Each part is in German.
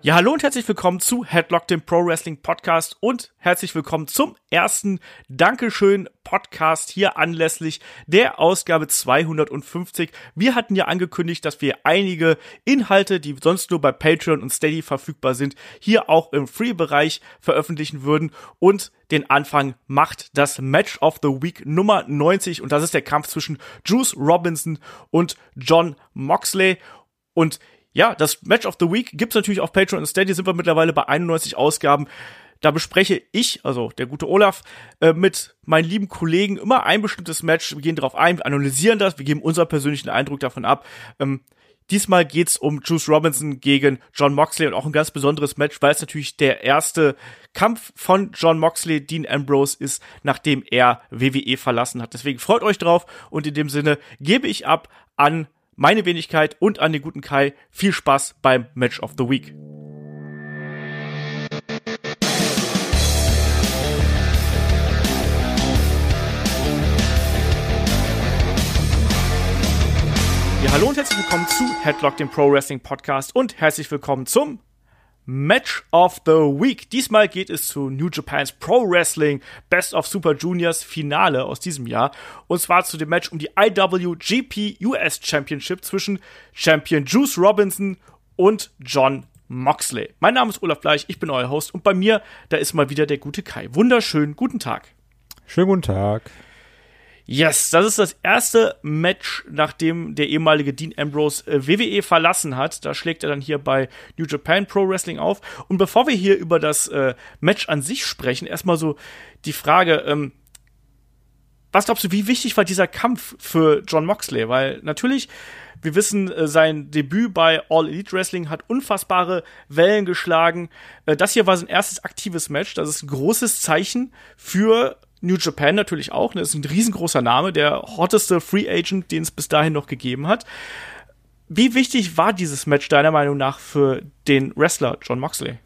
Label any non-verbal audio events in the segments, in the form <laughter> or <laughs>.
Ja, hallo und herzlich willkommen zu Headlock, dem Pro Wrestling Podcast. Und herzlich willkommen zum ersten Dankeschön Podcast hier anlässlich der Ausgabe 250. Wir hatten ja angekündigt, dass wir einige Inhalte, die sonst nur bei Patreon und Steady verfügbar sind, hier auch im Free-Bereich veröffentlichen würden. Und den Anfang macht das Match of the Week Nummer 90 und das ist der Kampf zwischen Juice Robinson und John Moxley. Und ja, das Match of the Week gibt's natürlich auf Patreon und Steady, sind wir mittlerweile bei 91 Ausgaben. Da bespreche ich, also der gute Olaf, äh, mit meinen lieben Kollegen immer ein bestimmtes Match. Wir gehen darauf ein, wir analysieren das, wir geben unseren persönlichen Eindruck davon ab. Ähm, diesmal geht's um Juice Robinson gegen John Moxley und auch ein ganz besonderes Match, weil es natürlich der erste Kampf von John Moxley, Dean Ambrose ist, nachdem er WWE verlassen hat. Deswegen freut euch drauf und in dem Sinne gebe ich ab an meine Wenigkeit und an den guten Kai viel Spaß beim Match of the Week. Ja, hallo und herzlich willkommen zu Headlock, dem Pro Wrestling Podcast und herzlich willkommen zum Match of the Week. Diesmal geht es zu New Japan's Pro Wrestling Best of Super Juniors Finale aus diesem Jahr. Und zwar zu dem Match um die IWGP US Championship zwischen Champion Juice Robinson und John Moxley. Mein Name ist Olaf Bleich, ich bin euer Host und bei mir, da ist mal wieder der gute Kai. Wunderschönen guten Tag. Schönen guten Tag. Yes, das ist das erste Match, nachdem der ehemalige Dean Ambrose äh, WWE verlassen hat. Da schlägt er dann hier bei New Japan Pro Wrestling auf. Und bevor wir hier über das äh, Match an sich sprechen, erstmal so die Frage, ähm, was glaubst du, wie wichtig war dieser Kampf für John Moxley? Weil natürlich, wir wissen, äh, sein Debüt bei All Elite Wrestling hat unfassbare Wellen geschlagen. Äh, das hier war sein erstes aktives Match. Das ist ein großes Zeichen für New Japan natürlich auch. Ne? Das ist ein riesengroßer Name, der hotteste Free Agent, den es bis dahin noch gegeben hat. Wie wichtig war dieses Match deiner Meinung nach für den Wrestler John Moxley?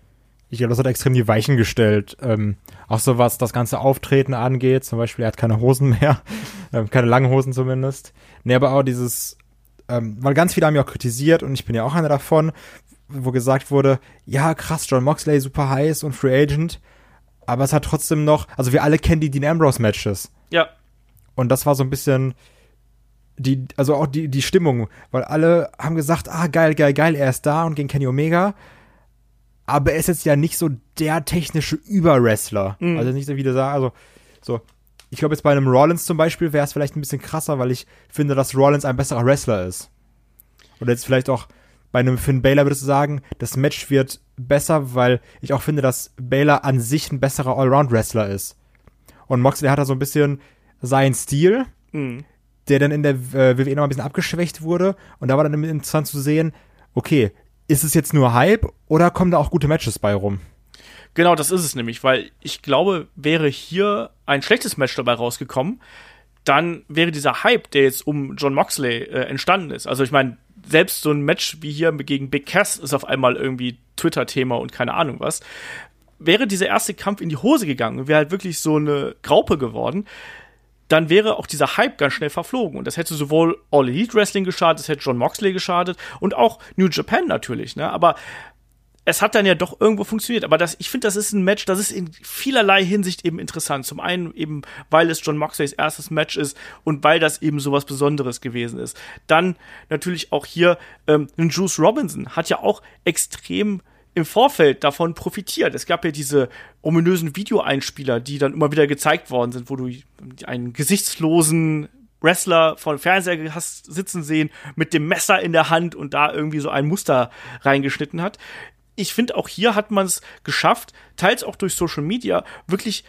Ich glaube, das hat extrem die Weichen gestellt. Ähm, auch so was das ganze Auftreten angeht. Zum Beispiel, er hat keine Hosen mehr. <laughs> ähm, keine langen Hosen zumindest. Nee, aber auch dieses, ähm, weil ganz viele haben ja auch kritisiert und ich bin ja auch einer davon, wo gesagt wurde, ja krass, John Moxley super heiß und Free Agent aber es hat trotzdem noch, also wir alle kennen die Dean Ambrose Matches. Ja. Und das war so ein bisschen die, also auch die, die Stimmung, weil alle haben gesagt, ah, geil, geil, geil, er ist da und gegen Kenny Omega. Aber er ist jetzt ja nicht so der technische Überwrestler. Mhm. Also nicht so wie du sagst, also so. Ich glaube jetzt bei einem Rollins zum Beispiel wäre es vielleicht ein bisschen krasser, weil ich finde, dass Rollins ein besserer Wrestler ist. Oder jetzt vielleicht auch bei einem Finn Baylor würdest du sagen, das Match wird besser, weil ich auch finde, dass Baylor an sich ein besserer Allround-Wrestler ist. Und Moxley hat da so ein bisschen seinen Stil, mhm. der dann in der äh, WWE noch ein bisschen abgeschwächt wurde. Und da war dann interessant zu sehen, okay, ist es jetzt nur Hype oder kommen da auch gute Matches bei rum? Genau, das ist es nämlich, weil ich glaube, wäre hier ein schlechtes Match dabei rausgekommen, dann wäre dieser Hype, der jetzt um John Moxley äh, entstanden ist. Also ich meine, selbst so ein Match wie hier gegen Big Cass ist auf einmal irgendwie Twitter-Thema und keine Ahnung was. Wäre dieser erste Kampf in die Hose gegangen, wäre halt wirklich so eine Graupe geworden, dann wäre auch dieser Hype ganz schnell verflogen. Und das hätte sowohl All Elite Wrestling geschadet, das hätte John Moxley geschadet und auch New Japan natürlich. Ne? Aber es hat dann ja doch irgendwo funktioniert. Aber das, ich finde, das ist ein Match, das ist in vielerlei Hinsicht eben interessant. Zum einen eben, weil es John Moxleys erstes Match ist und weil das eben so was Besonderes gewesen ist. Dann natürlich auch hier, ähm, Juice Robinson hat ja auch extrem im Vorfeld davon profitiert. Es gab ja diese ominösen Videoeinspieler, die dann immer wieder gezeigt worden sind, wo du einen gesichtslosen Wrestler von Fernseher hast sitzen sehen mit dem Messer in der Hand und da irgendwie so ein Muster reingeschnitten hat ich finde, auch hier hat man es geschafft, teils auch durch Social Media, wirklich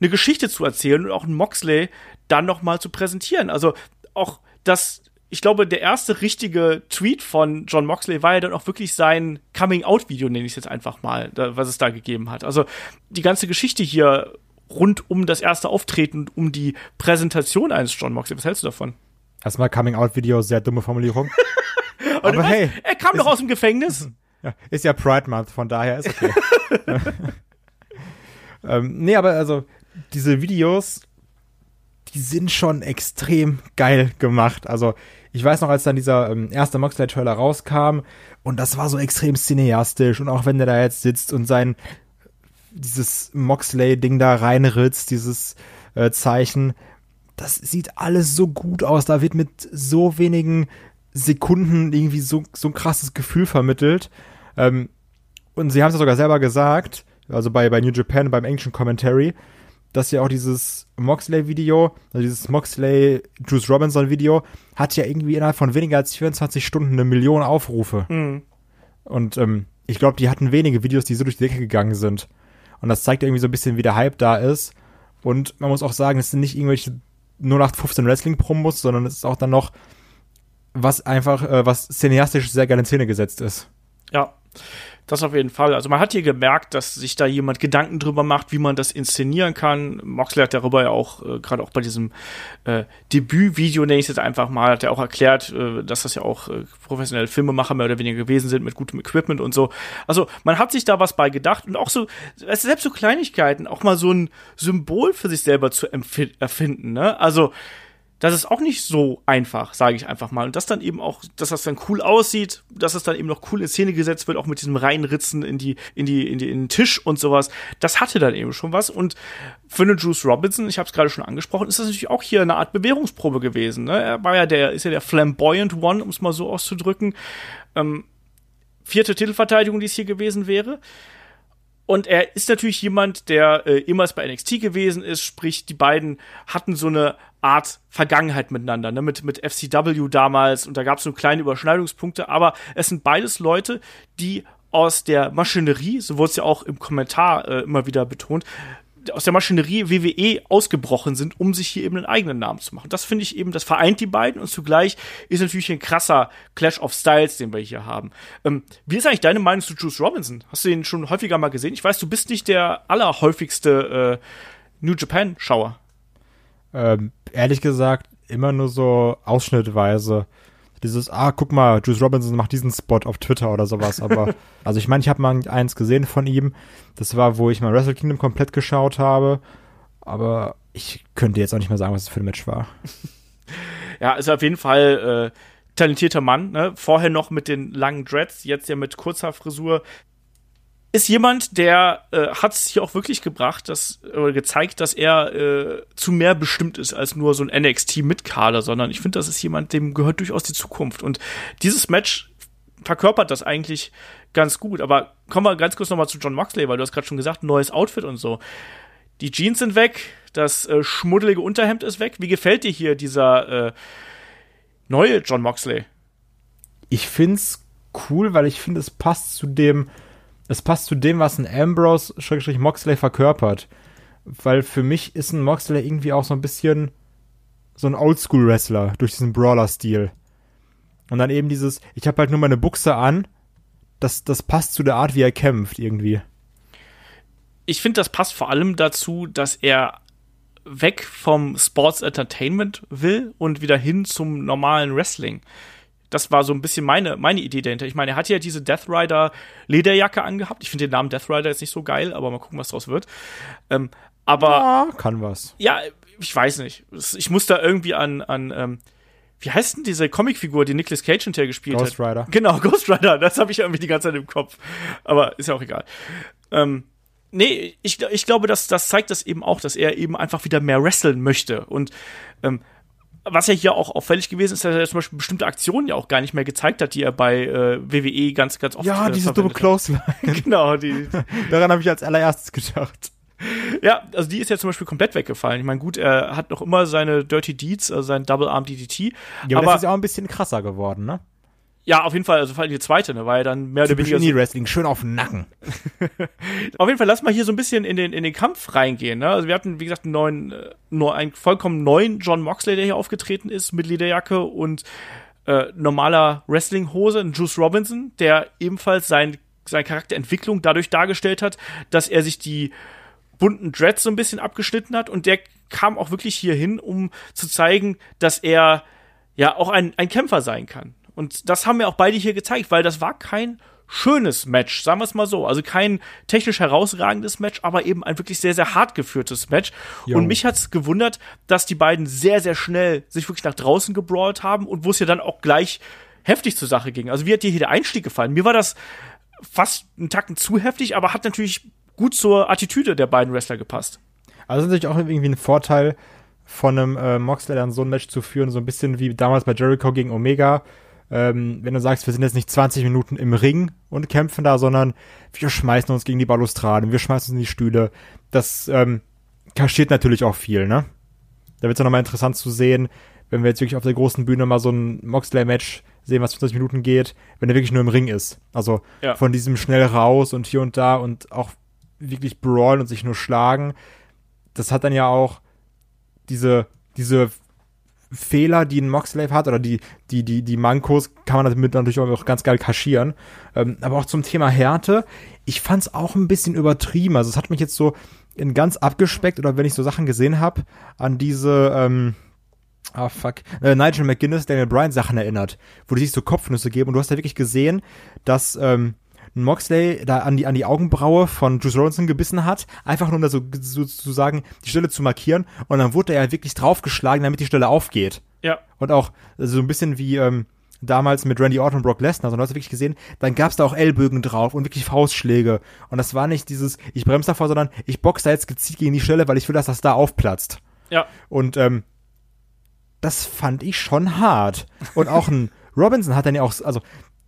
eine Geschichte zu erzählen und auch einen Moxley dann nochmal zu präsentieren. Also auch das, ich glaube, der erste richtige Tweet von John Moxley war ja dann auch wirklich sein Coming-out-Video, nenne ich es jetzt einfach mal, da, was es da gegeben hat. Also die ganze Geschichte hier rund um das erste Auftreten und um die Präsentation eines John Moxley. Was hältst du davon? Erstmal Coming-out-Video, sehr dumme Formulierung. <laughs> Aber weißt, hey, er kam doch aus dem Gefängnis. Ja, ist ja Pride Month, von daher ist okay. <laughs> ähm, nee, aber also diese Videos, die sind schon extrem geil gemacht. Also ich weiß noch, als dann dieser ähm, erste Moxley-Trailer rauskam und das war so extrem cineastisch und auch wenn der da jetzt sitzt und sein dieses Moxley-Ding da reinritzt, dieses äh, Zeichen, das sieht alles so gut aus. Da wird mit so wenigen Sekunden irgendwie so, so ein krasses Gefühl vermittelt. Ähm, und sie haben es ja sogar selber gesagt, also bei, bei New Japan, beim englischen Commentary, dass ja auch dieses Moxley-Video, also dieses Moxley-Juice Robinson-Video, hat ja irgendwie innerhalb von weniger als 24 Stunden eine Million Aufrufe. Mhm. Und ähm, ich glaube, die hatten wenige Videos, die so durch die Decke gegangen sind. Und das zeigt irgendwie so ein bisschen, wie der Hype da ist. Und man muss auch sagen, es sind nicht irgendwelche 0815 Wrestling-Promos, sondern es ist auch dann noch was einfach, äh, was cineastisch sehr geil in Szene gesetzt ist. Ja, das auf jeden Fall. Also man hat hier gemerkt, dass sich da jemand Gedanken drüber macht, wie man das inszenieren kann. Moxley hat darüber ja auch, äh, gerade auch bei diesem äh, Debütvideo, nenne ich es jetzt einfach mal, hat er auch erklärt, äh, dass das ja auch äh, professionelle Filmemacher mehr oder weniger gewesen sind mit gutem Equipment und so. Also man hat sich da was bei gedacht und auch so, selbst so Kleinigkeiten, auch mal so ein Symbol für sich selber zu erfinden. Ne? Also das ist auch nicht so einfach, sage ich einfach mal. Und das dann eben auch, dass das dann cool aussieht, dass es dann eben noch cool in Szene gesetzt wird, auch mit diesem Reinritzen in die, in die, in, die, in den Tisch und sowas. Das hatte dann eben schon was. Und für einen Juice Robinson, ich habe es gerade schon angesprochen, ist das natürlich auch hier eine Art Bewährungsprobe gewesen. Ne? Er war ja der, ist ja der flamboyant One, um es mal so auszudrücken. Ähm, vierte Titelverteidigung, die es hier gewesen wäre. Und er ist natürlich jemand, der äh, immer bei NXT gewesen ist, sprich, die beiden hatten so eine Art Vergangenheit miteinander, ne? mit, mit FCW damals und da gab es so kleine Überschneidungspunkte, aber es sind beides Leute, die aus der Maschinerie, so wurde es ja auch im Kommentar äh, immer wieder betont, aus der Maschinerie WWE ausgebrochen sind, um sich hier eben einen eigenen Namen zu machen. Das finde ich eben, das vereint die beiden und zugleich ist natürlich ein krasser Clash of Styles, den wir hier haben. Ähm, wie ist eigentlich deine Meinung zu Juice Robinson? Hast du ihn schon häufiger mal gesehen? Ich weiß, du bist nicht der allerhäufigste äh, New Japan-Schauer. Ähm, ehrlich gesagt, immer nur so ausschnittweise dieses, ah, guck mal, Juice Robinson macht diesen Spot auf Twitter oder sowas. Aber, <laughs> also ich meine, ich habe mal eins gesehen von ihm. Das war, wo ich mal Wrestle Kingdom komplett geschaut habe. Aber ich könnte jetzt auch nicht mehr sagen, was es für ein Match war. <laughs> ja, ist auf jeden Fall äh, talentierter Mann. Ne? Vorher noch mit den langen Dreads, jetzt ja mit kurzer Frisur ist jemand, der äh, hat es hier auch wirklich gebracht, dass, oder gezeigt, dass er äh, zu mehr bestimmt ist als nur so ein NXT mit Kader, sondern ich finde, das ist jemand, dem gehört durchaus die Zukunft. Und dieses Match verkörpert das eigentlich ganz gut. Aber kommen wir ganz kurz nochmal zu John Moxley, weil du hast gerade schon gesagt, neues Outfit und so. Die Jeans sind weg, das äh, schmuddelige Unterhemd ist weg. Wie gefällt dir hier dieser äh, neue John Moxley? Ich find's cool, weil ich finde, es passt zu dem es passt zu dem, was ein Ambrose Moxley verkörpert. Weil für mich ist ein Moxley irgendwie auch so ein bisschen so ein Oldschool-Wrestler durch diesen Brawler-Stil. Und dann eben dieses, ich habe halt nur meine Buchse an, das, das passt zu der Art, wie er kämpft irgendwie. Ich finde, das passt vor allem dazu, dass er weg vom Sports Entertainment will und wieder hin zum normalen Wrestling das war so ein bisschen meine, meine Idee dahinter. Ich meine, er hat ja diese Death Rider Lederjacke angehabt. Ich finde den Namen Death Rider jetzt nicht so geil, aber mal gucken, was draus wird. Ähm, aber. Ja, kann was. Ja, ich weiß nicht. Ich muss da irgendwie an, an, ähm, wie heißt denn diese Comicfigur, die Nicolas Cage hinterher gespielt Ghost hat? Ghost Rider. Genau, <laughs> Ghost Rider. Das habe ich irgendwie die ganze Zeit im Kopf. Aber ist ja auch egal. Ähm, nee, ich, ich glaube, dass das zeigt das eben auch, dass er eben einfach wieder mehr wresteln möchte. Und ähm, was ja hier auch auffällig gewesen ist, dass er zum Beispiel bestimmte Aktionen ja auch gar nicht mehr gezeigt hat, die er bei äh, WWE ganz, ganz oft Ja, äh, diese dumme Clothesline. <laughs> genau, die. Daran habe ich als allererstes gedacht. Ja, also die ist ja zum Beispiel komplett weggefallen. Ich meine, gut, er hat noch immer seine Dirty Deeds, also sein Double Arm DDT. Ja, aber, aber das ist ja auch ein bisschen krasser geworden, ne? Ja, auf jeden Fall, also vor allem die zweite, ne, war ja dann mehr oder weniger. So Wrestling, schön auf den Nacken. <laughs> auf jeden Fall, lass mal hier so ein bisschen in den, in den Kampf reingehen, ne? Also wir hatten, wie gesagt, einen neuen, äh, nur einen vollkommen neuen John Moxley, der hier aufgetreten ist, mit Lederjacke und äh, normaler Wrestlinghose, ein Juice Robinson, der ebenfalls sein, seine Charakterentwicklung dadurch dargestellt hat, dass er sich die bunten Dreads so ein bisschen abgeschnitten hat und der kam auch wirklich hier hin, um zu zeigen, dass er ja auch ein, ein Kämpfer sein kann. Und das haben wir auch beide hier gezeigt, weil das war kein schönes Match, sagen wir es mal so. Also kein technisch herausragendes Match, aber eben ein wirklich sehr, sehr hart geführtes Match. Jo. Und mich hat's gewundert, dass die beiden sehr, sehr schnell sich wirklich nach draußen gebrawlt haben und wo es ja dann auch gleich heftig zur Sache ging. Also wie hat dir hier der Einstieg gefallen? Mir war das fast einen Tacken zu heftig, aber hat natürlich gut zur Attitüde der beiden Wrestler gepasst. Also das ist natürlich auch irgendwie ein Vorteil von einem äh, Moxley dann so ein Match zu führen, so ein bisschen wie damals bei Jericho gegen Omega. Ähm, wenn du sagst, wir sind jetzt nicht 20 Minuten im Ring und kämpfen da, sondern wir schmeißen uns gegen die Balustraden, wir schmeißen uns in die Stühle. Das ähm, kaschiert natürlich auch viel, ne? Da wird es nochmal interessant zu sehen, wenn wir jetzt wirklich auf der großen Bühne mal so ein Moxley-Match sehen, was 20 Minuten geht, wenn er wirklich nur im Ring ist. Also Ja. von diesem schnell raus und hier und da und auch wirklich brawlen und sich nur schlagen. Das hat dann ja auch diese, diese Fehler, die ein Moxley hat, oder die, die, die, die Mankos, kann man damit natürlich auch ganz geil kaschieren. Ähm, aber auch zum Thema Härte, ich fand's auch ein bisschen übertrieben. Also es hat mich jetzt so in ganz abgespeckt, oder wenn ich so Sachen gesehen habe, an diese, ähm, ah fuck, äh, Nigel McGuinness, Daniel Bryan Sachen erinnert, wo die sich so Kopfnüsse geben und du hast ja wirklich gesehen, dass ähm, Moxley da an die, an die Augenbraue von Juice Robinson gebissen hat, einfach nur um da so, so zu sagen, die Stelle zu markieren und dann wurde er ja wirklich draufgeschlagen, damit die Stelle aufgeht. Ja. Und auch so ein bisschen wie ähm, damals mit Randy Orton und Brock Lesnar, sondern du hast wirklich gesehen, dann gab's da auch Ellbögen drauf und wirklich Faustschläge. Und das war nicht dieses, ich bremse davor, sondern ich boxe da jetzt gezielt gegen die Stelle, weil ich will, dass das da aufplatzt. Ja. Und ähm, das fand ich schon hart. Und auch ein Robinson hat dann ja auch, also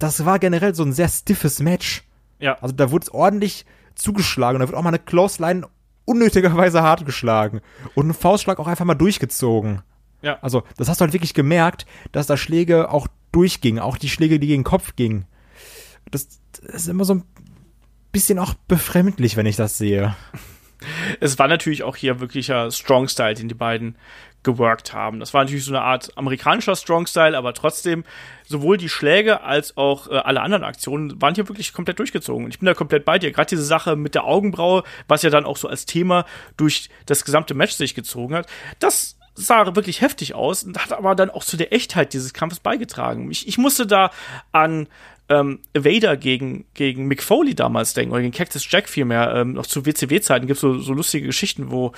das war generell so ein sehr stiffes Match. Ja. Also da wurde es ordentlich zugeschlagen da wird auch mal eine Close Line unnötigerweise hart geschlagen. Und ein Faustschlag auch einfach mal durchgezogen. Ja. Also das hast du halt wirklich gemerkt, dass da Schläge auch durchgingen, auch die Schläge, die gegen den Kopf gingen. Das, das ist immer so ein bisschen auch befremdlich, wenn ich das sehe. es war natürlich auch hier wirklicher Strong Style, den die beiden geworkt haben. Das war natürlich so eine Art amerikanischer Strong Style, aber trotzdem sowohl die Schläge als auch äh, alle anderen Aktionen waren hier wirklich komplett durchgezogen. Und ich bin da komplett bei dir. Gerade diese Sache mit der Augenbraue, was ja dann auch so als Thema durch das gesamte Match sich gezogen hat, das sah wirklich heftig aus und hat aber dann auch zu der Echtheit dieses Kampfes beigetragen. Ich, ich musste da an ähm, Vader gegen, gegen Mick Foley damals denken, oder gegen Cactus Jack vielmehr, ähm, noch zu WCW-Zeiten gibt es so, so lustige Geschichten, wo,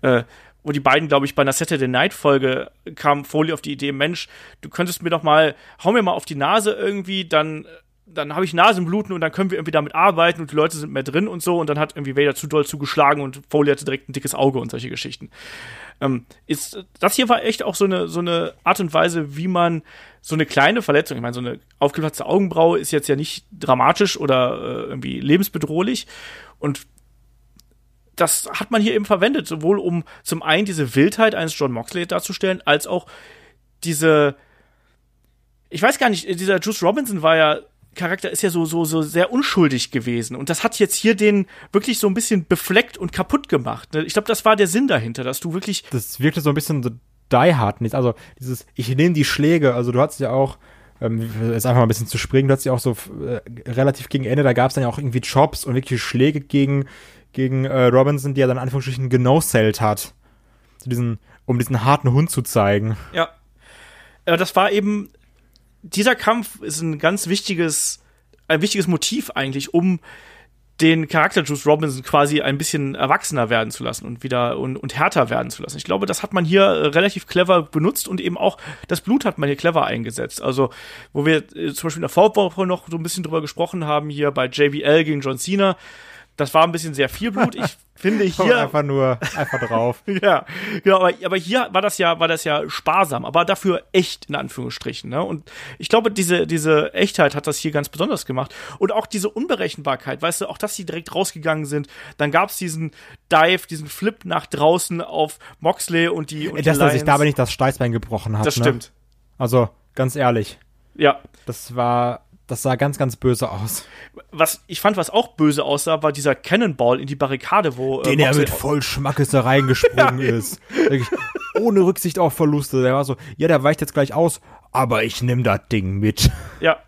äh, wo die beiden, glaube ich, bei einer Saturday Night-Folge kam Foley auf die Idee, Mensch, du könntest mir doch mal, hau mir mal auf die Nase irgendwie, dann dann habe ich Nasenbluten und dann können wir irgendwie damit arbeiten und die Leute sind mehr drin und so und dann hat irgendwie Vader zu doll zugeschlagen und Foley hatte direkt ein dickes Auge und solche Geschichten. Ähm, ist, das hier war echt auch so eine, so eine Art und Weise, wie man so eine kleine Verletzung, ich meine, so eine aufgeplatzte Augenbraue ist jetzt ja nicht dramatisch oder äh, irgendwie lebensbedrohlich und das hat man hier eben verwendet, sowohl um zum einen diese Wildheit eines John Moxley darzustellen, als auch diese, ich weiß gar nicht, dieser Juice Robinson war ja Charakter ist ja so, so, so sehr unschuldig gewesen. Und das hat jetzt hier den wirklich so ein bisschen befleckt und kaputt gemacht. ne? Ich glaube, das war der Sinn dahinter, dass du wirklich. das wirkte so ein bisschen so die hard nicht. Also dieses, ich nehme die Schläge, also du hattest ja auch, ähm, jetzt einfach mal ein bisschen zu springen, du hattest ja auch so äh, relativ gegen Ende, da gab es dann ja auch irgendwie Chops und wirklich Schläge gegen, gegen äh, Robinson, die er dann Anführungsstrichen genosellt hat. Zu diesen, um diesen harten Hund zu zeigen. Ja. Aber das war eben. Dieser Kampf ist ein ganz wichtiges, ein wichtiges Motiv eigentlich, um den Charakter Juice Robinson quasi ein bisschen erwachsener werden zu lassen und wieder und, und härter werden zu lassen. Ich glaube, das hat man hier äh, relativ clever benutzt und eben auch das Blut hat man hier clever eingesetzt. Also, wo wir äh, zum Beispiel in der Vorwoche noch so ein bisschen drüber gesprochen haben, hier bei JBL gegen John Cena, das war ein bisschen sehr viel Blut. Ich <laughs> finde hier einfach nur, einfach drauf. <laughs> ja, genau, aber, aber hier war das ja, war das ja sparsam, aber dafür echt in Anführungsstrichen. Ne? Und ich glaube, diese, diese Echtheit hat das hier ganz besonders gemacht. Und auch diese Unberechenbarkeit, weißt du, auch dass sie direkt rausgegangen sind. Dann gab's diesen Dive, diesen Flip nach draußen auf Moxley und die. Und Dass er sich dabei nicht das Steißbein gebrochen hat. Das ne? stimmt. Also, ganz ehrlich, Ja. das war, das sah ganz, ganz böse aus. Was ich fand, was auch böse aussah, war dieser Cannonball in die Barrikade, wo. äh, Den er mit voll Schmackes da reingesprungen <laughs> ist. Wirklich, ohne Rücksicht auf Verluste. Der war so, ja, der weicht jetzt gleich aus, aber ich nehm das Ding mit. <laughs> Ja.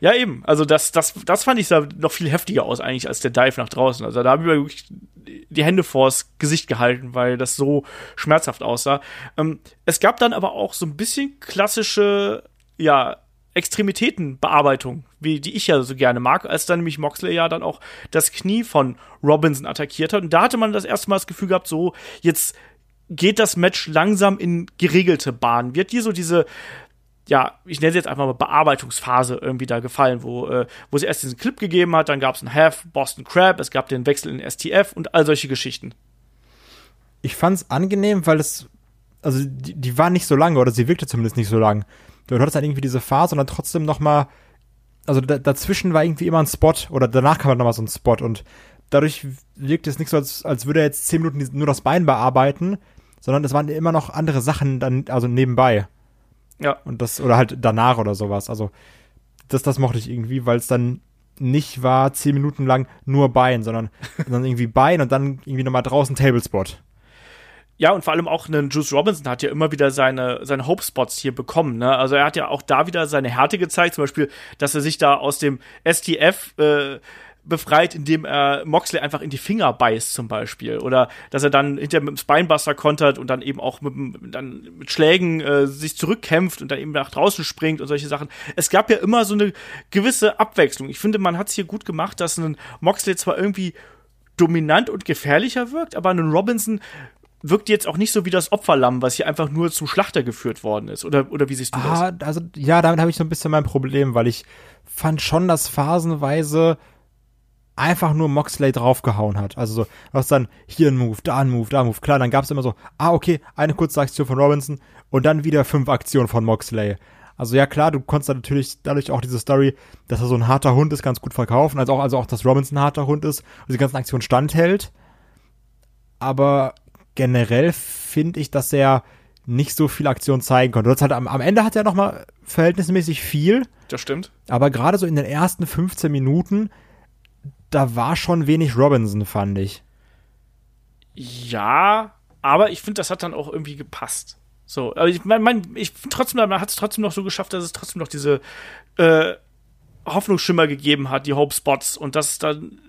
Ja, eben. Also das, das, das fand ich sah noch viel heftiger aus eigentlich als der Dive nach draußen. Also da haben wir wirklich die Hände vors Gesicht gehalten, weil das so schmerzhaft aussah. Ähm, es gab dann aber auch so ein bisschen klassische, ja, Extremitätenbearbeitung, wie die ich ja so gerne mag, als dann nämlich Moxley ja dann auch das Knie von Robinson attackiert hat. Und da hatte man das erste Mal das Gefühl gehabt, so, jetzt geht das Match langsam in geregelte Bahnen. Wird dir so diese, ja, ich nenne sie jetzt einfach mal Bearbeitungsphase irgendwie da gefallen, wo, äh, wo sie erst diesen Clip gegeben hat, dann gab es einen Half Boston Crab, es gab den Wechsel in STF und all solche Geschichten. Ich fand's angenehm, weil es, also die, die war nicht so lange, oder sie wirkte zumindest nicht so lang. Du hattest dann irgendwie diese Phase und dann trotzdem noch mal, also da, dazwischen war irgendwie immer ein Spot oder danach kam halt noch mal so ein Spot und dadurch wirkt es nicht so, als, als würde er jetzt zehn Minuten nur das Bein bearbeiten, sondern es waren immer noch andere Sachen dann, also nebenbei. Ja. Und das, oder halt danach oder sowas. Also, das, das mochte ich irgendwie, weil es dann nicht war, zehn Minuten lang nur Bein, sondern <laughs> dann irgendwie Bein und dann irgendwie nochmal draußen Tablespot. Ja, und vor allem auch einen Juice Robinson hat ja immer wieder seine, seine Hope-Spots hier bekommen. Ne? Also er hat ja auch da wieder seine Härte gezeigt, zum Beispiel, dass er sich da aus dem STF äh, befreit, indem er Moxley einfach in die Finger beißt zum Beispiel. Oder dass er dann hinterher mit dem Spinebuster kontert und dann eben auch mit, dann mit Schlägen äh, sich zurückkämpft und dann eben nach draußen springt und solche Sachen. Es gab ja immer so eine gewisse Abwechslung. Ich finde, man hat es hier gut gemacht, dass ein Moxley zwar irgendwie dominant und gefährlicher wirkt, aber ein Robinson wirkt jetzt auch nicht so wie das Opferlamm, was hier einfach nur zum Schlachter geführt worden ist. Oder, oder wie siehst du ah, das? Also, ja, damit habe ich so ein bisschen mein Problem, weil ich fand schon, dass phasenweise einfach nur Moxley draufgehauen hat. Also so, was dann hier ein Move, da ein Move, da ein Move. Klar, dann gab es immer so, ah, okay, eine kurze Aktion von Robinson und dann wieder fünf Aktionen von Moxley. Also ja, klar, du konntest natürlich dadurch auch diese Story, dass er so ein harter Hund ist, ganz gut verkaufen. Also auch, also auch, dass Robinson ein harter Hund ist und die ganzen Aktionen standhält. Aber generell finde ich, dass er nicht so viel Aktion zeigen konnte. Das am, am Ende hat er noch mal verhältnismäßig viel. Das stimmt. Aber gerade so in den ersten 15 Minuten da war schon wenig Robinson, fand ich. Ja, aber ich finde, das hat dann auch irgendwie gepasst. So, aber ich meine, mein, ich trotzdem, man hat es trotzdem noch so geschafft, dass es trotzdem noch diese äh, Hoffnungsschimmer gegeben hat, die Hope Spots und das dann.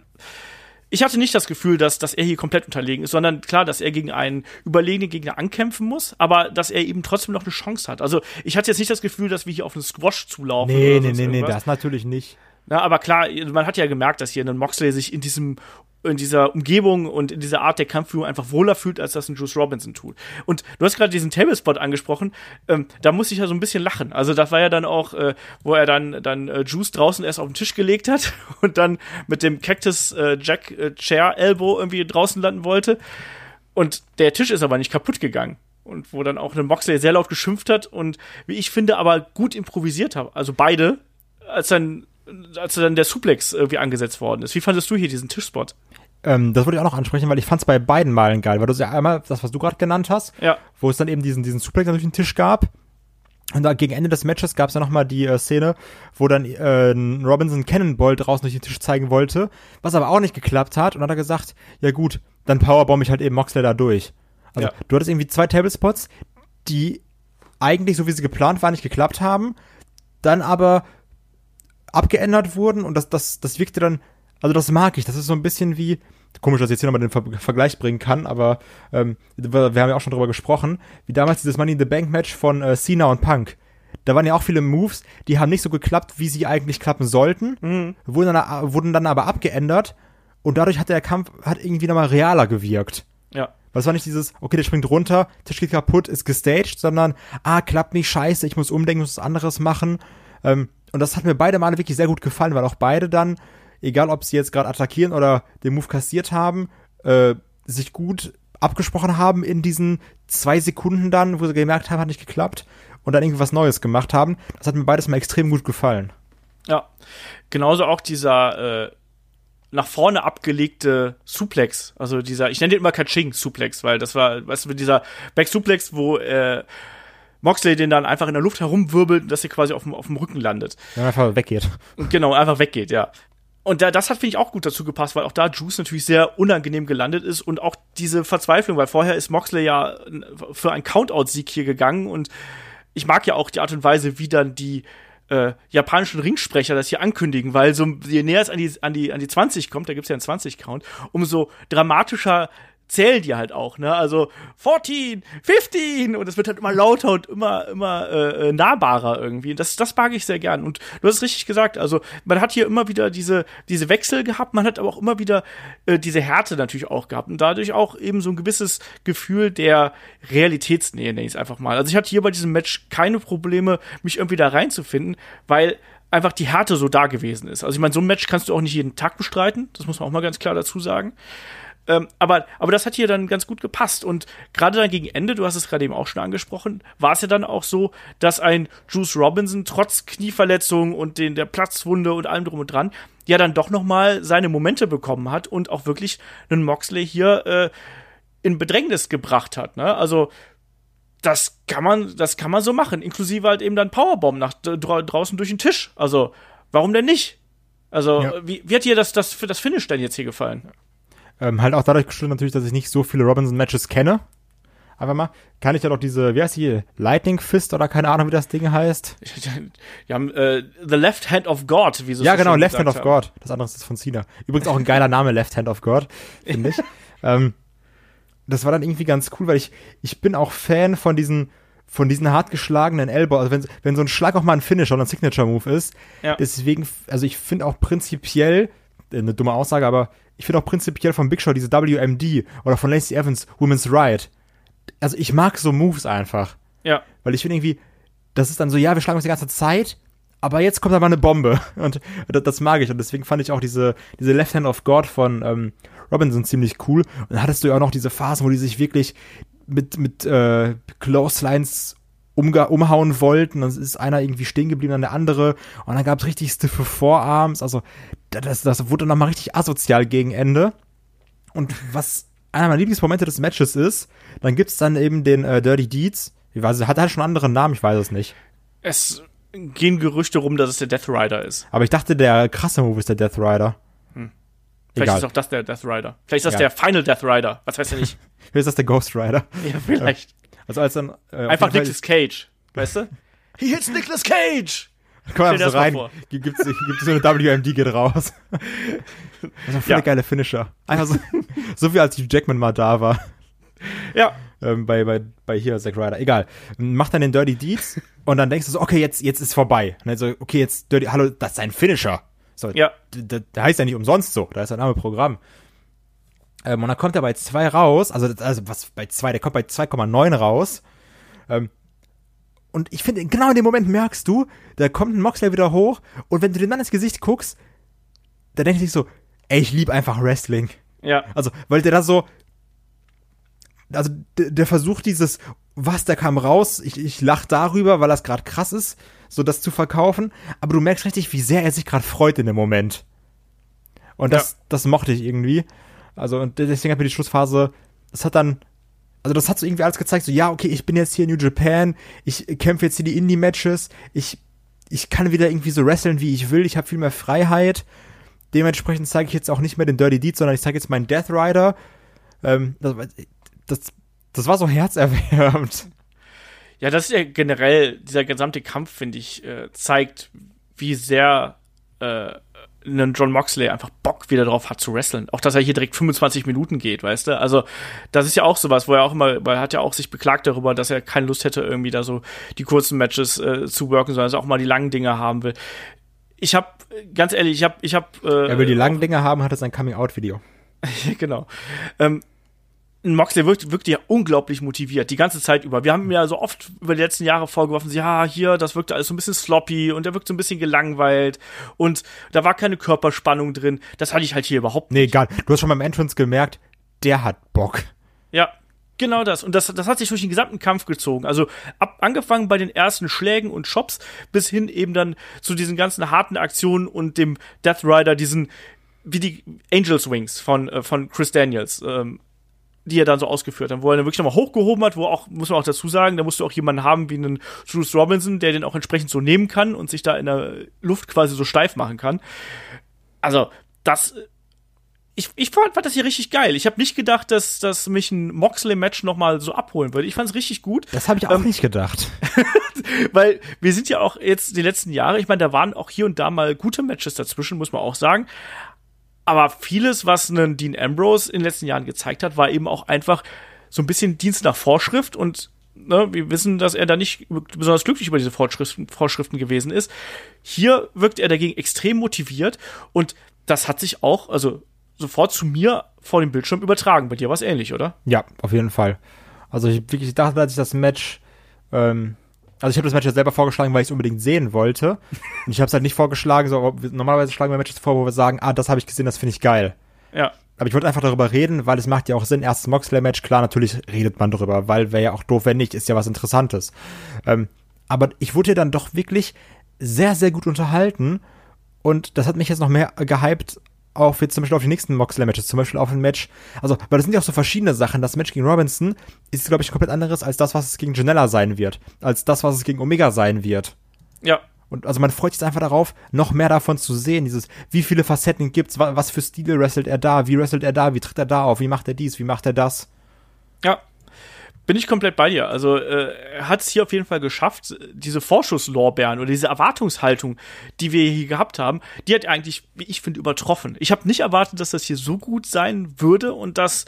Ich hatte nicht das Gefühl, dass, dass er hier komplett unterlegen ist, sondern klar, dass er gegen einen überlegenen Gegner ankämpfen muss, aber dass er eben trotzdem noch eine Chance hat. Also ich hatte jetzt nicht das Gefühl, dass wir hier auf einen Squash zulaufen. Nee, nee, nee, nee, das natürlich nicht. Na, aber klar, man hat ja gemerkt, dass hier ein Moxley sich in diesem in dieser Umgebung und in dieser Art der Kampfführung einfach wohler fühlt, als das ein Juice Robinson tut. Und du hast gerade diesen Tablespot angesprochen, ähm, da muss ich ja so ein bisschen lachen. Also das war ja dann auch, äh, wo er dann, dann äh, Juice draußen erst auf den Tisch gelegt hat <laughs> und dann mit dem Cactus äh, Jack äh, Chair Elbow irgendwie draußen landen wollte. Und der Tisch ist aber nicht kaputt gegangen. Und wo dann auch ein Moxley sehr laut geschimpft hat und wie ich finde, aber gut improvisiert hat. Also beide, als dann als dann der Suplex irgendwie angesetzt worden ist. Wie fandest du hier diesen Tischspot? Ähm, das wollte ich auch noch ansprechen, weil ich fand es bei beiden Malen geil, weil du ja einmal das, was du gerade genannt hast, ja. wo es dann eben diesen, diesen Suplex durch den Tisch gab. Und da gegen Ende des Matches gab es ja nochmal die äh, Szene, wo dann äh, Robinson Cannonball draußen durch den Tisch zeigen wollte, was aber auch nicht geklappt hat. Und dann hat er gesagt, ja gut, dann powerbomb ich halt eben Moxley da durch. Also ja. du hattest irgendwie zwei Tablespots, die eigentlich, so wie sie geplant waren, nicht geklappt haben, dann aber abgeändert wurden und das, das, das wirkte dann, also das mag ich. Das ist so ein bisschen wie, komisch, dass ich jetzt hier nochmal den Ver Vergleich bringen kann, aber ähm, wir, wir haben ja auch schon drüber gesprochen, wie damals dieses Money in the Bank Match von äh, Cena und Punk. Da waren ja auch viele Moves, die haben nicht so geklappt, wie sie eigentlich klappen sollten, mhm. wurden, dann, wurden dann aber abgeändert und dadurch hat der Kampf hat irgendwie nochmal realer gewirkt. Ja. Weil es war nicht dieses, okay, der springt runter, Tisch geht kaputt, ist gestaged, sondern, ah, klappt nicht, scheiße, ich muss umdenken, muss was anderes machen. Ähm, und das hat mir beide Male wirklich sehr gut gefallen, weil auch beide dann, egal ob sie jetzt gerade attackieren oder den Move kassiert haben, äh, sich gut abgesprochen haben in diesen zwei Sekunden dann, wo sie gemerkt haben, hat nicht geklappt und dann irgendwie was Neues gemacht haben. Das hat mir beides mal extrem gut gefallen. Ja, genauso auch dieser äh, nach vorne abgelegte Suplex, also dieser, ich nenne den immer Kaching Suplex, weil das war, weißt du, dieser Back Suplex, wo äh, Moxley den dann einfach in der Luft herumwirbelt, dass er quasi auf dem, auf dem Rücken landet. Ja, einfach weggeht. Genau, einfach weggeht, ja. Und da, das hat, finde ich, auch gut dazu gepasst, weil auch da Juice natürlich sehr unangenehm gelandet ist und auch diese Verzweiflung, weil vorher ist Moxley ja für einen Countout-Sieg hier gegangen und ich mag ja auch die Art und Weise, wie dann die äh, japanischen Ringsprecher das hier ankündigen, weil so je näher es an die, an die, an die 20 kommt, da gibt's ja einen 20-Count, umso dramatischer zählen die halt auch, ne? Also 14, 15 und es wird halt immer lauter und immer immer äh, äh, nahbarer irgendwie. Das das mag ich sehr gern und du hast es richtig gesagt, also man hat hier immer wieder diese diese Wechsel gehabt, man hat aber auch immer wieder äh, diese Härte natürlich auch gehabt und dadurch auch eben so ein gewisses Gefühl der Realitätsnähe, nenne ich es einfach mal. Also ich hatte hier bei diesem Match keine Probleme, mich irgendwie da reinzufinden, weil einfach die Härte so da gewesen ist. Also ich meine, so ein Match kannst du auch nicht jeden Tag bestreiten, das muss man auch mal ganz klar dazu sagen. Ähm, aber, aber das hat hier dann ganz gut gepasst. Und gerade dann gegen Ende, du hast es gerade eben auch schon angesprochen, war es ja dann auch so, dass ein Juice Robinson trotz Knieverletzung und den, der Platzwunde und allem drum und dran ja dann doch noch mal seine Momente bekommen hat und auch wirklich einen Moxley hier äh, in Bedrängnis gebracht hat. Ne? Also das kann man, das kann man so machen, inklusive halt eben dann Powerbomb nach draußen durch den Tisch. Also warum denn nicht? Also ja. wie, wie hat dir das, das, das Finish denn jetzt hier gefallen? Ähm, halt auch dadurch geschuldet natürlich, dass ich nicht so viele Robinson-Matches kenne. Einfach mal, kann ich ja noch diese, wie heißt die, Lightning Fist oder keine Ahnung, wie das Ding heißt? <laughs> Wir haben äh, The Left Hand of God, wie so Ja, genau, Left Hand of haben. God. Das andere ist von Cena. Übrigens auch ein geiler Name, Left Hand of God, finde ich. <laughs> ähm, das war dann irgendwie ganz cool, weil ich, ich bin auch Fan von diesen, von diesen hart geschlagenen Elbow, also wenn, wenn so ein Schlag auch mal ein Finish oder ein Signature-Move ist. Ja. Deswegen, also ich finde auch prinzipiell, eine dumme Aussage, aber ich finde auch prinzipiell von Big Show diese WMD oder von Lacey Evans Women's Right. Also ich mag so Moves einfach. Ja. Weil ich finde irgendwie, das ist dann so, ja, wir schlagen uns die ganze Zeit, aber jetzt kommt da mal eine Bombe. <laughs> Und das, das, mag ich. Und deswegen fand ich auch diese, diese Left Hand of God von ähm, Robinson ziemlich cool. Und dann hattest du ja auch noch diese Phasen, wo die sich wirklich mit, mit äh, Clotheslines umhauen wollten. Dann ist einer irgendwie stehen geblieben an der andere. Und dann gab es richtig stiffe Vorarms. Also das, das wurde dann nochmal richtig asozial gegen Ende. Und was einer meiner Lieblingsmomente des Matches ist, dann gibt's dann eben den äh, Dirty Deeds. Ich weiß, hat er schon einen anderen Namen? Ich weiß es nicht. Es gehen Gerüchte rum, dass es der Death Rider ist. Aber ich dachte, der krasse Move ist der Death Rider. Hm. Vielleicht Egal. ist auch das der Death Rider. Vielleicht ist das ja. der Final Death Rider. Was weiß ich nicht. <laughs> vielleicht ist das der Ghost Rider. Ja, vielleicht. Also als dann. Äh, Einfach Nicolas Cage. Weißt du? <laughs> He hits Nicolas Cage! Komm so rein, <laughs> gibt es so eine WMD geht raus. Das <laughs> war voll ja. geile Finisher. Einfach so, so wie als Hugh Jackman mal da war. Ja. Ähm, bei, bei, bei hier Zack Ryder. Egal. Macht dann den Dirty Deeds und dann denkst du so, okay, jetzt, jetzt ist vorbei. Und dann so, okay, jetzt Dirty, hallo, das ist ein Finisher. So, ja. Der heißt ja nicht umsonst so. Da ist ein Name Programm. Ähm, und dann kommt er bei 2 raus, also, also was bei 2, der kommt bei 2,9 raus. Ähm, und ich finde, genau in dem Moment merkst du, da kommt ein Moxley wieder hoch und wenn du dem dann ins Gesicht guckst, da denkst du dich so, ey, ich liebe einfach Wrestling. Ja. Also, weil der da so, also der, der versucht dieses, was, der kam raus, ich, ich lach darüber, weil das gerade krass ist, so das zu verkaufen, aber du merkst richtig, wie sehr er sich gerade freut in dem Moment. Und das, ja. das mochte ich irgendwie. Also, und deswegen hat mir die Schlussphase, das hat dann also das hat so irgendwie alles gezeigt, so ja, okay, ich bin jetzt hier in New Japan, ich kämpfe jetzt hier die Indie-Matches, ich, ich kann wieder irgendwie so wresteln, wie ich will, ich habe viel mehr Freiheit. Dementsprechend zeige ich jetzt auch nicht mehr den Dirty Deed, sondern ich zeige jetzt meinen Death Rider. Ähm, das, das, das war so herzerwärmend. Ja, das ist ja generell, dieser gesamte Kampf, finde ich, äh, zeigt, wie sehr äh, einen John Moxley einfach Bock wieder drauf hat zu wresteln. Auch, dass er hier direkt 25 Minuten geht, weißt du? Also, das ist ja auch sowas, wo er auch immer, weil er hat ja auch sich beklagt darüber, dass er keine Lust hätte, irgendwie da so die kurzen Matches äh, zu worken, sondern dass er auch mal die langen Dinge haben will. Ich hab, ganz ehrlich, ich hab, ich hab. Äh, er will die langen Dinge haben, hat er sein Coming-out-Video. <laughs> genau. Ähm, Moxley wirkt, wirkt ja unglaublich motiviert, die ganze Zeit über. Wir haben mir ja so oft über die letzten Jahre vorgeworfen, ja, hier, das wirkte alles so ein bisschen sloppy und er wirkt so ein bisschen gelangweilt und da war keine Körperspannung drin. Das hatte ich halt hier überhaupt nicht. Nee, egal. Du hast schon beim Entrance gemerkt, der hat Bock. Ja, Genau das. Und das, das hat sich durch den gesamten Kampf gezogen. Also ab, angefangen bei den ersten Schlägen und Chops bis hin eben dann zu diesen ganzen harten Aktionen und dem Death Rider, diesen, wie die Angels Wings von, äh, von Chris Daniels. Ähm, die er dann so ausgeführt hat, wo er dann wirklich nochmal hochgehoben hat, wo auch, muss man auch dazu sagen, da musst du auch jemanden haben wie einen Bruce Robinson, der den auch entsprechend so nehmen kann und sich da in der Luft quasi so steif machen kann. Also, das, ich, ich fand, fand das hier richtig geil. Ich habe nicht gedacht, dass, dass mich ein Moxley-Match nochmal so abholen würde. Ich fand es richtig gut. Das habe ich auch ähm, nicht gedacht. <laughs> weil wir sind ja auch jetzt die letzten Jahre, ich meine, da waren auch hier und da mal gute Matches dazwischen, muss man auch sagen. Aber vieles, was einen Dean Ambrose in den letzten Jahren gezeigt hat, war eben auch einfach so ein bisschen Dienst nach Vorschrift und ne, wir wissen, dass er da nicht besonders glücklich über diese Vorschriften, Vorschriften gewesen ist. Hier wirkt er dagegen extrem motiviert und das hat sich auch, also sofort zu mir vor dem Bildschirm übertragen. Bei dir war es ähnlich, oder? Ja, auf jeden Fall. Also ich wirklich dachte, als ich das Match, ähm, also ich habe das Match ja selber vorgeschlagen, weil ich es unbedingt sehen wollte. <laughs> Und ich habe es halt nicht vorgeschlagen, so normalerweise schlagen wir Matches vor, wo wir sagen, ah, das habe ich gesehen, das finde ich geil. Ja. Aber ich wollte einfach darüber reden, weil es macht ja auch Sinn. Erstes Moxley-Match, klar, natürlich redet man darüber, weil wäre ja auch doof, wenn nicht, ist ja was Interessantes. Ähm, aber ich wurde ja dann doch wirklich sehr, sehr gut unterhalten. Und das hat mich jetzt noch mehr gehypt, auf jetzt zum Beispiel auf die nächsten Moxley-Matches, zum Beispiel auf ein Match. Also, weil das sind ja auch so verschiedene Sachen. Das Match gegen Robinson ist, glaube ich, komplett anderes als das, was es gegen Janella sein wird. Als das, was es gegen Omega sein wird. Ja. Und also man freut sich einfach darauf, noch mehr davon zu sehen. Dieses, wie viele Facetten gibt's, was für Stile wrestelt er da, wie wrestelt er da, wie tritt er da auf, wie macht er dies, wie macht er das. Ja, bin ich komplett bei dir. Also äh, er hat es hier auf jeden Fall geschafft, diese Vorschusslorbeeren oder diese Erwartungshaltung, die wir hier gehabt haben, die hat eigentlich, wie ich finde, übertroffen. Ich habe nicht erwartet, dass das hier so gut sein würde und dass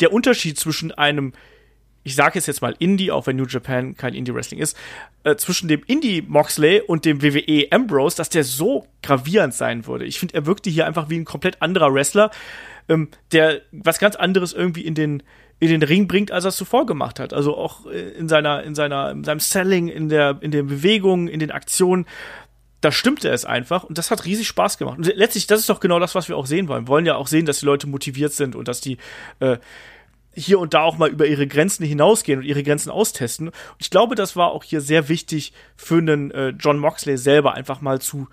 der Unterschied zwischen einem ich sage es jetzt mal Indie, auch wenn New Japan kein Indie-Wrestling ist, äh, zwischen dem Indie Moxley und dem WWE Ambrose, dass der so gravierend sein würde. Ich finde, er wirkte hier einfach wie ein komplett anderer Wrestler, ähm, der was ganz anderes irgendwie in den in den Ring bringt, als er es zuvor gemacht hat. Also auch äh, in seiner, in seiner, in seinem Selling, in der, in den Bewegungen, in den Aktionen. Da stimmte es einfach und das hat riesig Spaß gemacht. Und letztlich, das ist doch genau das, was wir auch sehen wollen. Wir wollen ja auch sehen, dass die Leute motiviert sind und dass die äh, hier und da auch mal über ihre Grenzen hinausgehen und ihre Grenzen austesten. Und ich glaube, das war auch hier sehr wichtig für einen äh, John Moxley selber einfach mal zu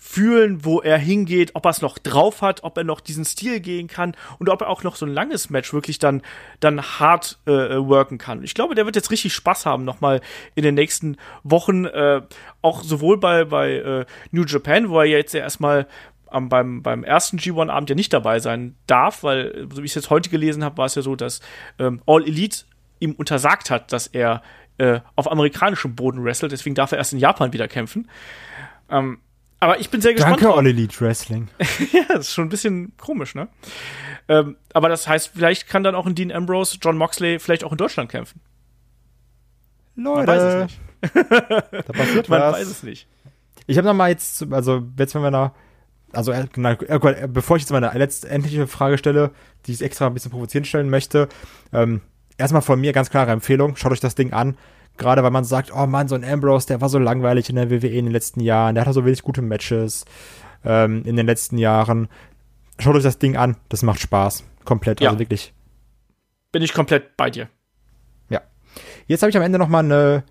fühlen, wo er hingeht, ob er es noch drauf hat, ob er noch diesen Stil gehen kann und ob er auch noch so ein langes Match wirklich dann dann hart äh, worken kann. Ich glaube, der wird jetzt richtig Spaß haben nochmal in den nächsten Wochen, äh, auch sowohl bei bei äh, New Japan, wo er jetzt ja erstmal am, beim, beim ersten G1-Abend ja nicht dabei sein darf, weil, so wie ich es jetzt heute gelesen habe, war es ja so, dass ähm, All Elite ihm untersagt hat, dass er äh, auf amerikanischem Boden wrestelt, deswegen darf er erst in Japan wieder kämpfen. Ähm, aber ich bin sehr gespannt. Danke, All Elite Wrestling. <laughs> ja, das ist schon ein bisschen komisch, ne? Ähm, aber das heißt, vielleicht kann dann auch ein Dean Ambrose, John Moxley vielleicht auch in Deutschland kämpfen. Leute. Man weiß es nicht. <laughs> da passiert Man was. weiß es nicht. Ich habe noch mal jetzt, also jetzt wenn wir noch, also genau, bevor ich jetzt meine letztendliche Frage stelle, die ich extra ein bisschen provozierend stellen möchte, ähm, erstmal von mir ganz klare Empfehlung, schaut euch das Ding an. Gerade weil man sagt, oh Mann, so ein Ambrose, der war so langweilig in der WWE in den letzten Jahren, der hatte so wenig gute Matches ähm, in den letzten Jahren. Schaut euch das Ding an, das macht Spaß. Komplett, Ja. also wirklich. Bin ich komplett bei dir. Ja. Jetzt habe ich am Ende noch mal eine,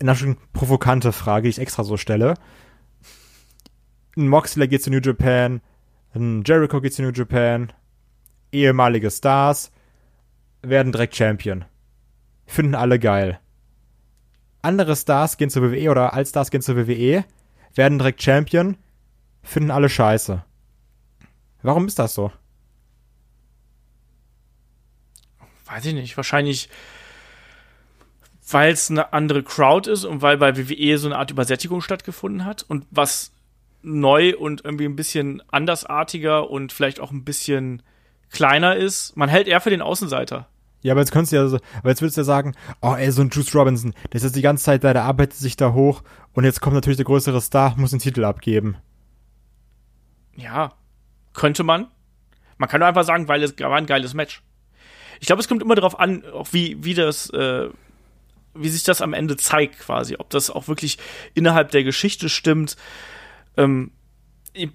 eine schon provokante Frage, die ich extra so stelle. Ein Moxley geht zu New Japan, ein Jericho geht zu New Japan, ehemalige Stars werden direkt Champion. Finden alle geil. Andere Stars gehen zur WWE oder Allstars gehen zur WWE, werden direkt Champion, finden alle scheiße. Warum ist das so? Weiß ich nicht. Wahrscheinlich, weil es eine andere Crowd ist und weil bei WWE so eine Art Übersättigung stattgefunden hat und was neu und irgendwie ein bisschen andersartiger und vielleicht auch ein bisschen kleiner ist. Man hält eher für den Außenseiter. Ja, aber jetzt könntest du ja, aber jetzt würdest du ja sagen, oh ey, so ein Juice Robinson, der ist jetzt die ganze Zeit da, der arbeitet sich da hoch und jetzt kommt natürlich der größere Star, muss den Titel abgeben. Ja, könnte man. Man kann nur einfach sagen, weil es war ein geiles Match. Ich glaube, es kommt immer darauf an, auch wie, wie das, äh, wie sich das am Ende zeigt, quasi. Ob das auch wirklich innerhalb der Geschichte stimmt. Ähm,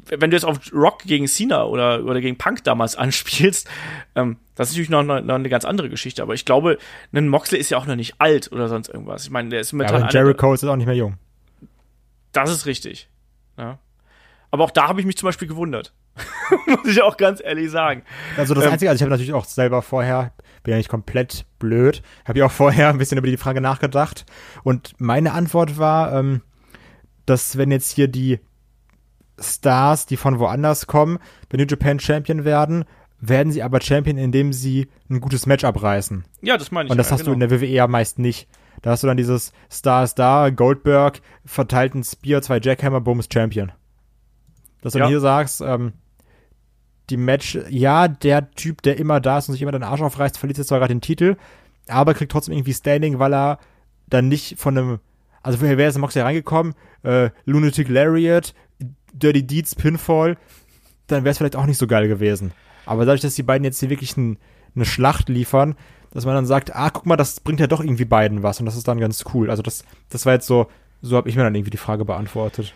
wenn du jetzt auf Rock gegen Cena oder, oder gegen Punk damals <laughs> anspielst, ähm, das ist natürlich noch, noch, noch eine ganz andere Geschichte. Aber ich glaube, ein Moxley ist ja auch noch nicht alt oder sonst irgendwas. Ich meine, der ist Ja, einer der- Jericho ist auch nicht mehr jung. das ist richtig. Ja. Aber auch da habe ich mich zum Beispiel gewundert. <laughs> Muss ich auch ganz ehrlich sagen. Also das Ähm, Einzige, also ich habe natürlich auch selber vorher, bin ja nicht komplett blöd, habe ja auch <laughs> vorher ein bisschen über die Frage nachgedacht und meine Antwort war, ähm, dass wenn jetzt hier die Stars, die von woanders kommen, bei New Japan Champion werden, werden sie aber Champion, indem sie ein gutes Match abreißen. Ja, das meine ich. Und das ja, hast du genau. in der WWE ja meist nicht. Da hast du dann dieses Star ist da, Goldberg, verteilt ein Spear, zwei Jackhammer, Boom ist Champion. Dass du Ja. dann hier sagst, ähm, die Match, ja, der Typ, der immer da ist und sich immer den Arsch aufreißt, verliert jetzt zwar gerade den Titel, aber kriegt trotzdem irgendwie Standing, weil er dann nicht von einem, also wäre es Moxley reingekommen? Äh, Lunatic Lariat, Dirty Deeds, Pinfall, dann wäre es vielleicht auch nicht so geil gewesen. Aber dadurch, dass die beiden jetzt hier wirklich ein, eine Schlacht liefern, dass man dann sagt, ah, guck mal, das bringt ja doch irgendwie beiden was und das ist dann ganz cool. Also das, das war jetzt so, so habe ich mir dann irgendwie die Frage beantwortet.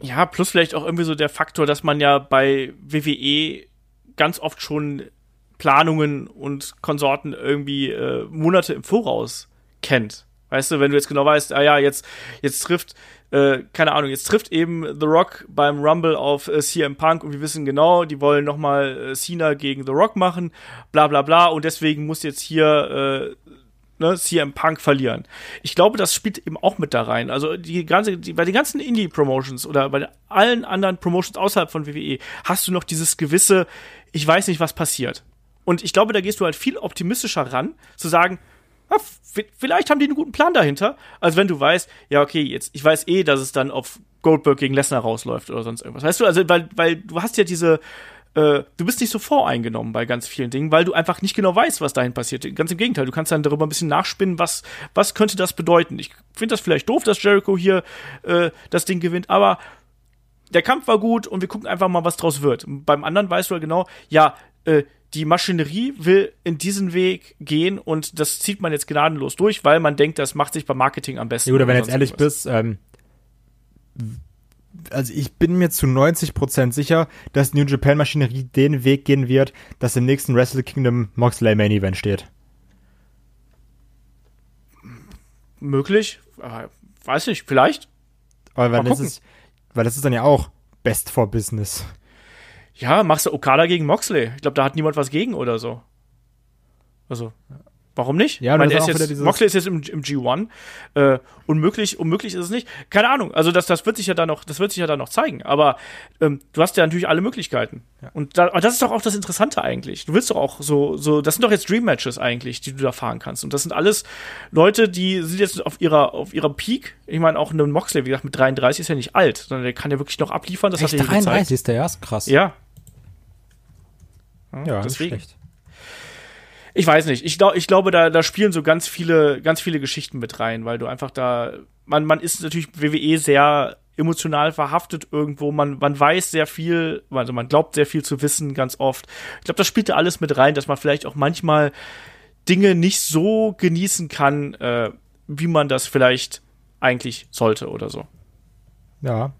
Ja, plus vielleicht auch irgendwie so der Faktor, dass man ja bei WWE ganz oft schon Planungen und Konsorten irgendwie äh, Monate im Voraus kennt. Weißt du, wenn du jetzt genau weißt, ah ja, jetzt, jetzt trifft, äh, keine Ahnung, jetzt trifft eben The Rock beim Rumble auf äh, CM Punk und wir wissen genau, die wollen nochmal äh, Cena gegen The Rock machen, bla bla bla und deswegen muss jetzt hier äh, ne, CM Punk verlieren. Ich glaube, das spielt eben auch mit da rein. Also die ganze, die, bei den ganzen Indie-Promotions oder bei allen anderen Promotions außerhalb von WWE hast du noch dieses gewisse, ich weiß nicht, was passiert. Und ich glaube, da gehst du halt viel optimistischer ran, zu sagen, vielleicht haben die einen guten Plan dahinter, als wenn du weißt, ja, okay, jetzt, ich weiß eh, dass es dann auf Goldberg gegen Lesnar rausläuft oder sonst irgendwas. Weißt du, also, weil, weil du hast ja diese, äh, du bist nicht so voreingenommen bei ganz vielen Dingen, weil du einfach nicht genau weißt, was dahin passiert. Ganz im Gegenteil, du kannst dann darüber ein bisschen nachspinnen, was, was könnte das bedeuten. Ich finde das vielleicht doof, dass Jericho hier äh, das Ding gewinnt, aber der Kampf war gut und wir gucken einfach mal, was draus wird. beim anderen weißt du ja genau, ja, äh, die Maschinerie will in diesen Weg gehen und das zieht man jetzt gnadenlos durch, weil man denkt, das macht sich beim Marketing am besten. Ja, oder wenn du jetzt ehrlich bist, ähm, also ich bin mir zu 90% sicher, dass New Japan Maschinerie den Weg gehen wird, dass im nächsten Wrestle Kingdom Moxley Main Event steht. Möglich, aber weiß nicht, vielleicht. Aber weil das, ist, weil das ist dann ja auch Best for Business. Ja, machst du Okada gegen Moxley. Ich glaube, da hat niemand was gegen oder so. Also, Warum nicht? Ja, ich meine, ist jetzt, Moxley ist jetzt im, im G1. Äh, unmöglich, unmöglich ist es nicht. Keine Ahnung. Also das, das wird sich ja da noch, das wird sich ja da noch zeigen. Aber ähm, du hast ja natürlich alle Möglichkeiten. Ja. Und da, das ist doch auch das Interessante eigentlich. Du willst doch auch so, so, das sind doch jetzt Dream Matches eigentlich, die du da fahren kannst. Und das sind alles Leute, die sind jetzt auf ihrer, auf ihrer Peak. Ich meine, auch ein Moxley, wie gesagt, mit 33 ist ja nicht alt, sondern der kann ja wirklich noch abliefern. Das Echt, hat er 33 ist der erst krass. Ja. Ja, ja deswegen. schlecht ich weiß nicht. Ich, glaub, ich glaube, da, da spielen so ganz viele, ganz viele Geschichten mit rein, weil du einfach da, man, man ist natürlich WWE sehr emotional verhaftet irgendwo. Man, man weiß sehr viel, also man glaubt sehr viel zu wissen, ganz oft. Ich glaube, das spielt da alles mit rein, dass man vielleicht auch manchmal Dinge nicht so genießen kann, äh, wie man das vielleicht eigentlich sollte oder so. Ja.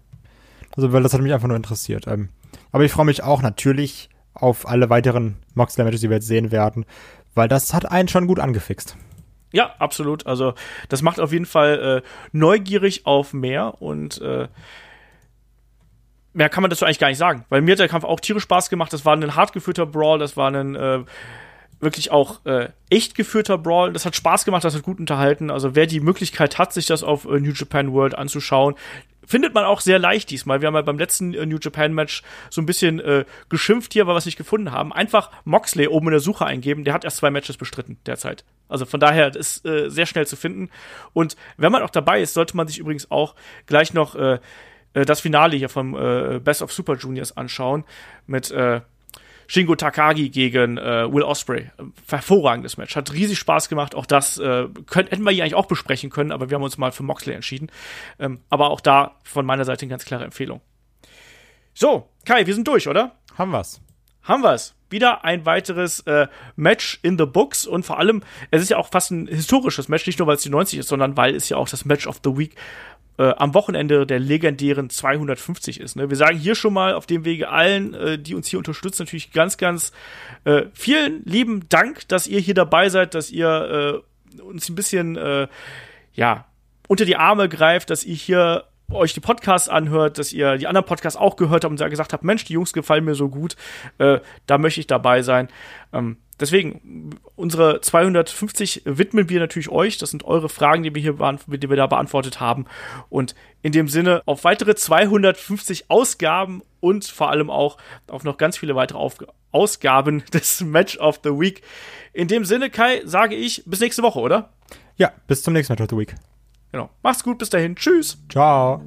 Also, weil das hat mich einfach nur interessiert. Ähm, aber ich freue mich auch natürlich auf alle weiteren Moxley-Matches, die wir jetzt sehen werden weil das hat einen schon gut angefixt. Ja, absolut. Also das macht auf jeden Fall äh, neugierig auf mehr und äh, mehr kann man dazu eigentlich gar nicht sagen, weil mir hat der Kampf auch tierisch Spaß gemacht. Das war ein hart geführter Brawl, das war ein äh, wirklich auch äh, echt geführter Brawl. Das hat Spaß gemacht, das hat gut unterhalten. Also wer die Möglichkeit hat, sich das auf äh, New Japan World anzuschauen, findet man auch sehr leicht diesmal. Wir haben ja beim letzten äh, New Japan Match so ein bisschen äh, geschimpft hier, weil wir es nicht gefunden haben. Einfach Moxley oben in der Suche eingeben. Der hat erst zwei Matches bestritten derzeit. Also von daher ist äh, sehr schnell zu finden. Und wenn man auch dabei ist, sollte man sich übrigens auch gleich noch äh, äh das Finale hier vom äh, Best of Super Juniors anschauen mit äh, Shingo Takagi gegen äh, Will Osprey. Hervorragendes Match. Hat riesig Spaß gemacht. Auch das äh, können, hätten wir hier eigentlich auch besprechen können, aber wir haben uns mal für Moxley entschieden. Ähm, aber auch da von meiner Seite eine ganz klare Empfehlung. So, Kai, wir sind durch, oder? Haben wir's. Haben wir's. Wieder ein weiteres äh, Match in the Books und vor allem, es ist ja auch fast ein historisches Match, nicht nur weil es die 90 ist, sondern weil es ja auch das Match of the Week äh, am Wochenende der legendären 250 ist. Ne? Wir sagen hier schon mal auf dem Wege allen, äh, die uns hier unterstützen, natürlich ganz, ganz äh, vielen lieben Dank, dass ihr hier dabei seid, dass ihr äh, uns ein bisschen, äh, ja, unter die Arme greift, dass ihr hier euch die Podcasts anhört, dass ihr die anderen Podcasts auch gehört habt und gesagt habt, Mensch, die Jungs gefallen mir so gut, äh, da möchte ich dabei sein. Ähm, deswegen, unsere 250 widmen wir natürlich euch. Das sind eure Fragen, die wir hier die wir da beantwortet haben. Und in dem Sinne auf weitere 250 Ausgaben und vor allem auch auf noch ganz viele weitere auf Ausgaben <laughs> des Match of the Week. In dem Sinne, Kai, sage ich bis nächste Woche, oder? Ja, bis zum nächsten Match of the Week. Genau. Macht's gut, bis dahin. Tschüss. Ciao.